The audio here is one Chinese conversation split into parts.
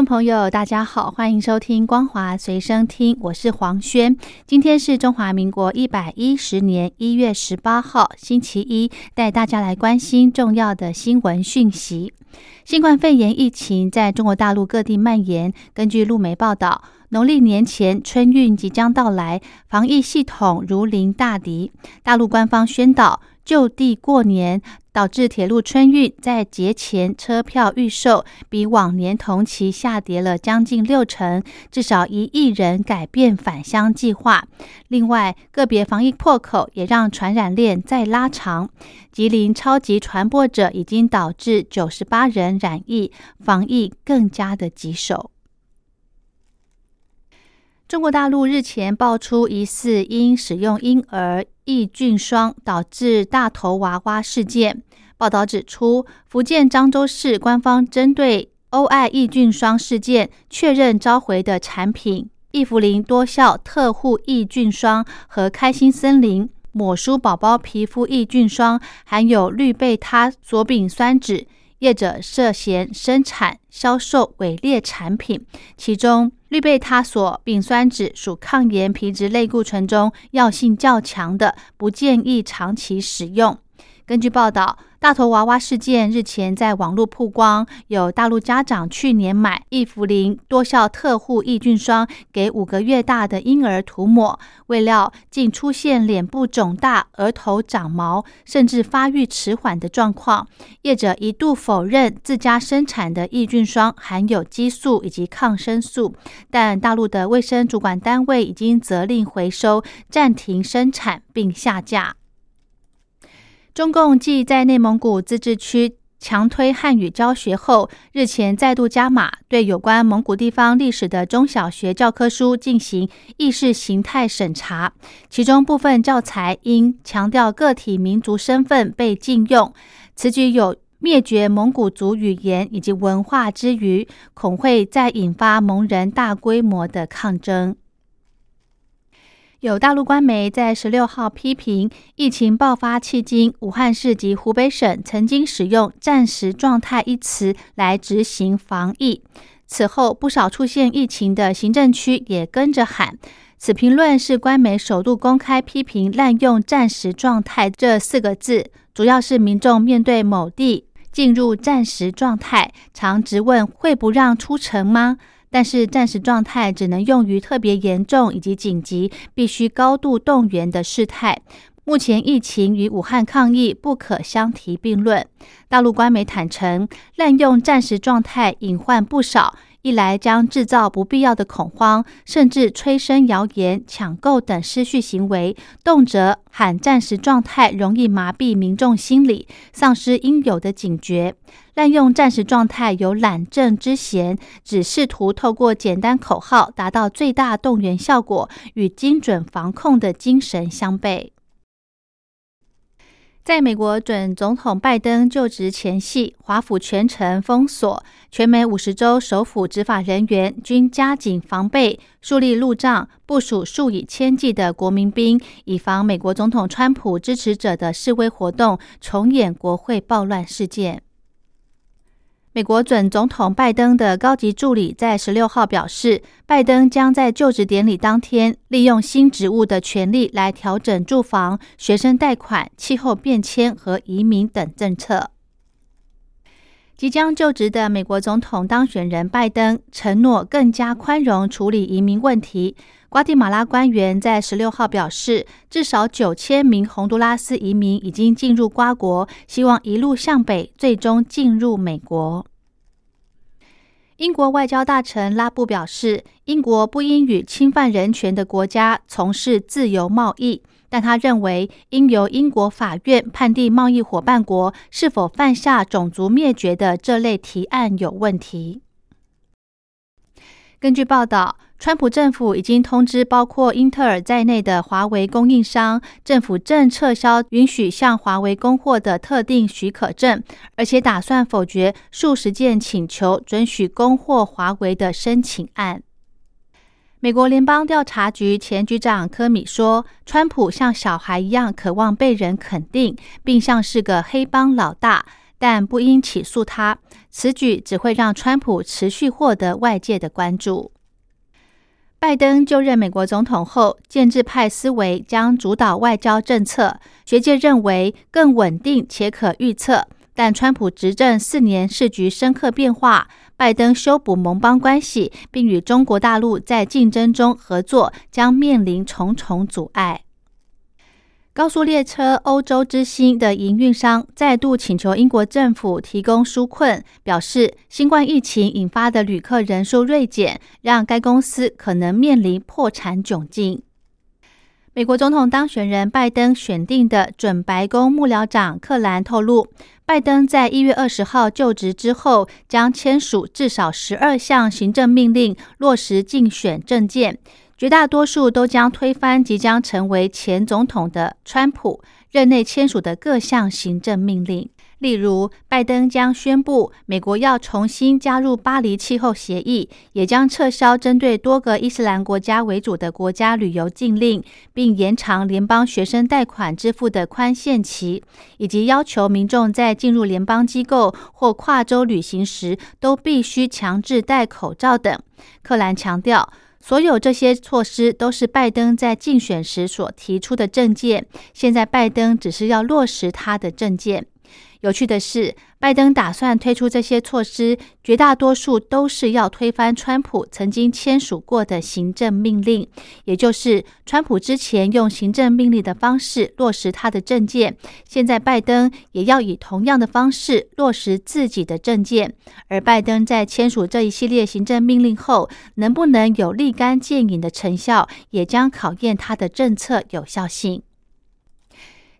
众朋友，大家好，欢迎收听《光华随身听》，我是黄轩。今天是中华民国一百一十年一月十八号，星期一，带大家来关心重要的新闻讯息。新冠肺炎疫情在中国大陆各地蔓延。根据路媒报道，农历年前春运即将到来，防疫系统如临大敌。大陆官方宣导就地过年。导致铁路春运在节前车票预售比往年同期下跌了将近六成，至少一亿人改变返乡计划。另外，个别防疫破口也让传染链再拉长。吉林超级传播者已经导致九十八人染疫，防疫更加的棘手。中国大陆日前爆出疑似因使用婴儿抑菌霜导致大头娃娃事件。报道指出，福建漳州市官方针对欧爱抑菌霜事件确认召回的产品益福林多效特护抑菌霜和开心森林抹舒宝宝皮肤抑菌霜含有氯贝他索丙酸酯。业者涉嫌生产、销售伪劣产品，其中氯贝他索丙酸酯属抗炎皮质类固醇中药性较强的，不建议长期使用。根据报道。大头娃娃事件日前在网络曝光，有大陆家长去年买益福林多效特护抑菌霜给五个月大的婴儿涂抹，未料竟出现脸部肿大、额头长毛，甚至发育迟缓的状况。业者一度否认自家生产的抑菌霜含有激素以及抗生素，但大陆的卫生主管单位已经责令回收、暂停生产并下架。中共继在内蒙古自治区强推汉语教学后，日前再度加码，对有关蒙古地方历史的中小学教科书进行意识形态审查。其中部分教材因强调个体民族身份被禁用，此举有灭绝蒙古族语言以及文化之余，恐会再引发蒙人大规模的抗争。有大陆官媒在十六号批评，疫情爆发迄今，武汉市及湖北省曾经使用“战时状态”一词来执行防疫。此后，不少出现疫情的行政区也跟着喊。此评论是官媒首度公开批评滥用“战时状态”这四个字，主要是民众面对某地进入战时状态，常直问会不让出城吗？但是暂时状态只能用于特别严重以及紧急、必须高度动员的事态。目前疫情与武汉抗疫不可相提并论。大陆官媒坦诚，滥用暂时状态隐患不少。一来将制造不必要的恐慌，甚至催生谣言、抢购等失序行为，动辄喊暂时状态，容易麻痹民众心理，丧失应有的警觉。滥用暂时状态有懒政之嫌，只试图透过简单口号达到最大动员效果，与精准防控的精神相悖。在美国准总统拜登就职前夕，华府全城封锁，全美五十州首府执法人员均加紧防备，树立路障，部署数以千计的国民兵，以防美国总统川普支持者的示威活动重演国会暴乱事件。美国准总统拜登的高级助理在十六号表示，拜登将在就职典礼当天利用新职务的权利来调整住房、学生贷款、气候变迁和移民等政策。即将就职的美国总统当选人拜登承诺更加宽容处理移民问题。瓜地马拉官员在十六号表示，至少九千名洪都拉斯移民已经进入瓜国，希望一路向北，最终进入美国。英国外交大臣拉布表示，英国不应与侵犯人权的国家从事自由贸易，但他认为应由英国法院判定贸易伙伴国是否犯下种族灭绝的这类提案有问题。根据报道。川普政府已经通知包括英特尔在内的华为供应商，政府正撤销允许向华为供货的特定许可证，而且打算否决数十件请求准许供货华为的申请案。美国联邦调查局前局长科米说：“川普像小孩一样渴望被人肯定，并像是个黑帮老大，但不应起诉他。此举只会让川普持续获得外界的关注。”拜登就任美国总统后，建制派思维将主导外交政策，学界认为更稳定且可预测。但川普执政四年，市局深刻变化。拜登修补盟邦关系，并与中国大陆在竞争中合作，将面临重重阻碍。高速列车欧洲之星的营运商再度请求英国政府提供纾困，表示新冠疫情引发的旅客人数锐减，让该公司可能面临破产窘境。美国总统当选人拜登选定的准白宫幕僚长克兰透露，拜登在一月二十号就职之后，将签署至少十二项行政命令，落实竞选政见，绝大多数都将推翻即将成为前总统的川普任内签署的各项行政命令。例如，拜登将宣布美国要重新加入巴黎气候协议，也将撤销针对多个伊斯兰国家为主的国家旅游禁令，并延长联邦学生贷款支付的宽限期，以及要求民众在进入联邦机构或跨州旅行时都必须强制戴口罩等。克兰强调，所有这些措施都是拜登在竞选时所提出的政见，现在拜登只是要落实他的政见。有趣的是，拜登打算推出这些措施，绝大多数都是要推翻川普曾经签署过的行政命令，也就是川普之前用行政命令的方式落实他的政见，现在拜登也要以同样的方式落实自己的政见。而拜登在签署这一系列行政命令后，能不能有立竿见影的成效，也将考验他的政策有效性。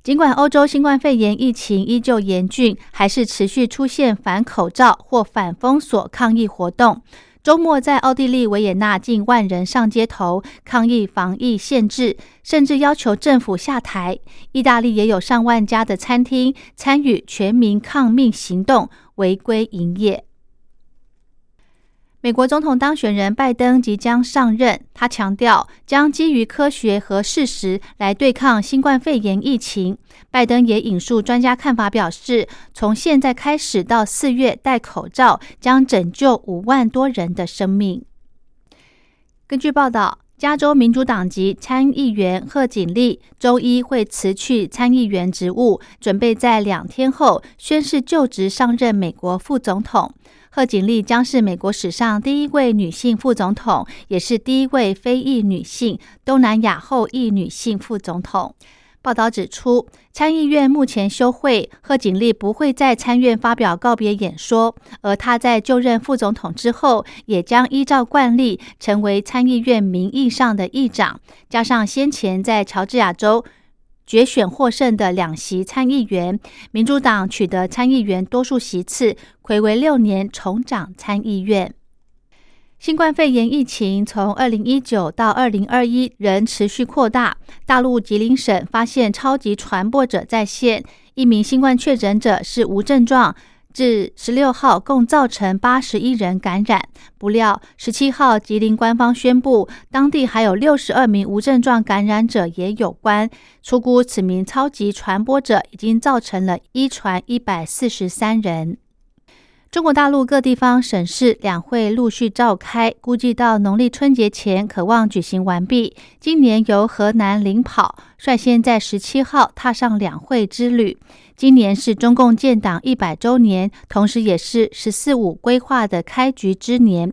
尽管欧洲新冠肺炎疫情依旧严峻，还是持续出现反口罩或反封锁抗议活动。周末在奥地利维也纳，近万人上街头抗议防疫限制，甚至要求政府下台。意大利也有上万家的餐厅参与全民抗命行动，违规营业。美国总统当选人拜登即将上任，他强调将基于科学和事实来对抗新冠肺炎疫情。拜登也引述专家看法表示，从现在开始到四月戴口罩将拯救五万多人的生命。根据报道，加州民主党籍参议员贺锦丽周一会辞去参议员职务，准备在两天后宣誓就职上任美国副总统。贺锦丽将是美国史上第一位女性副总统，也是第一位非裔女性东南亚后裔女性副总统。报道指出，参议院目前休会，贺锦丽不会在参院发表告别演说，而她在就任副总统之后，也将依照惯例成为参议院名义上的议长。加上先前在乔治亚州。决选获胜的两席参议员，民主党取得参议员多数席次，魁为六年重掌参议院。新冠肺炎疫情从二零一九到二零二一仍持续扩大，大陆吉林省发现超级传播者在线，一名新冠确诊者是无症状。至十六号，共造成八十一人感染。不料，十七号吉林官方宣布，当地还有六十二名无症状感染者也有关。出估，此名超级传播者已经造成了一传一百四十三人。中国大陆各地方省市两会陆续召开，估计到农历春节前可望举行完毕。今年由河南领跑，率先在十七号踏上两会之旅。今年是中共建党一百周年，同时也是“十四五”规划的开局之年。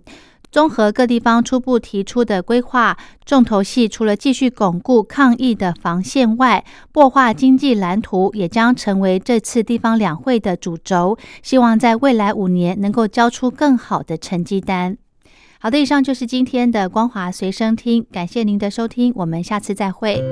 综合各地方初步提出的规划，重头戏除了继续巩固抗疫的防线外，擘画经济蓝图也将成为这次地方两会的主轴。希望在未来五年能够交出更好的成绩单。好的，以上就是今天的光华随身听，感谢您的收听，我们下次再会。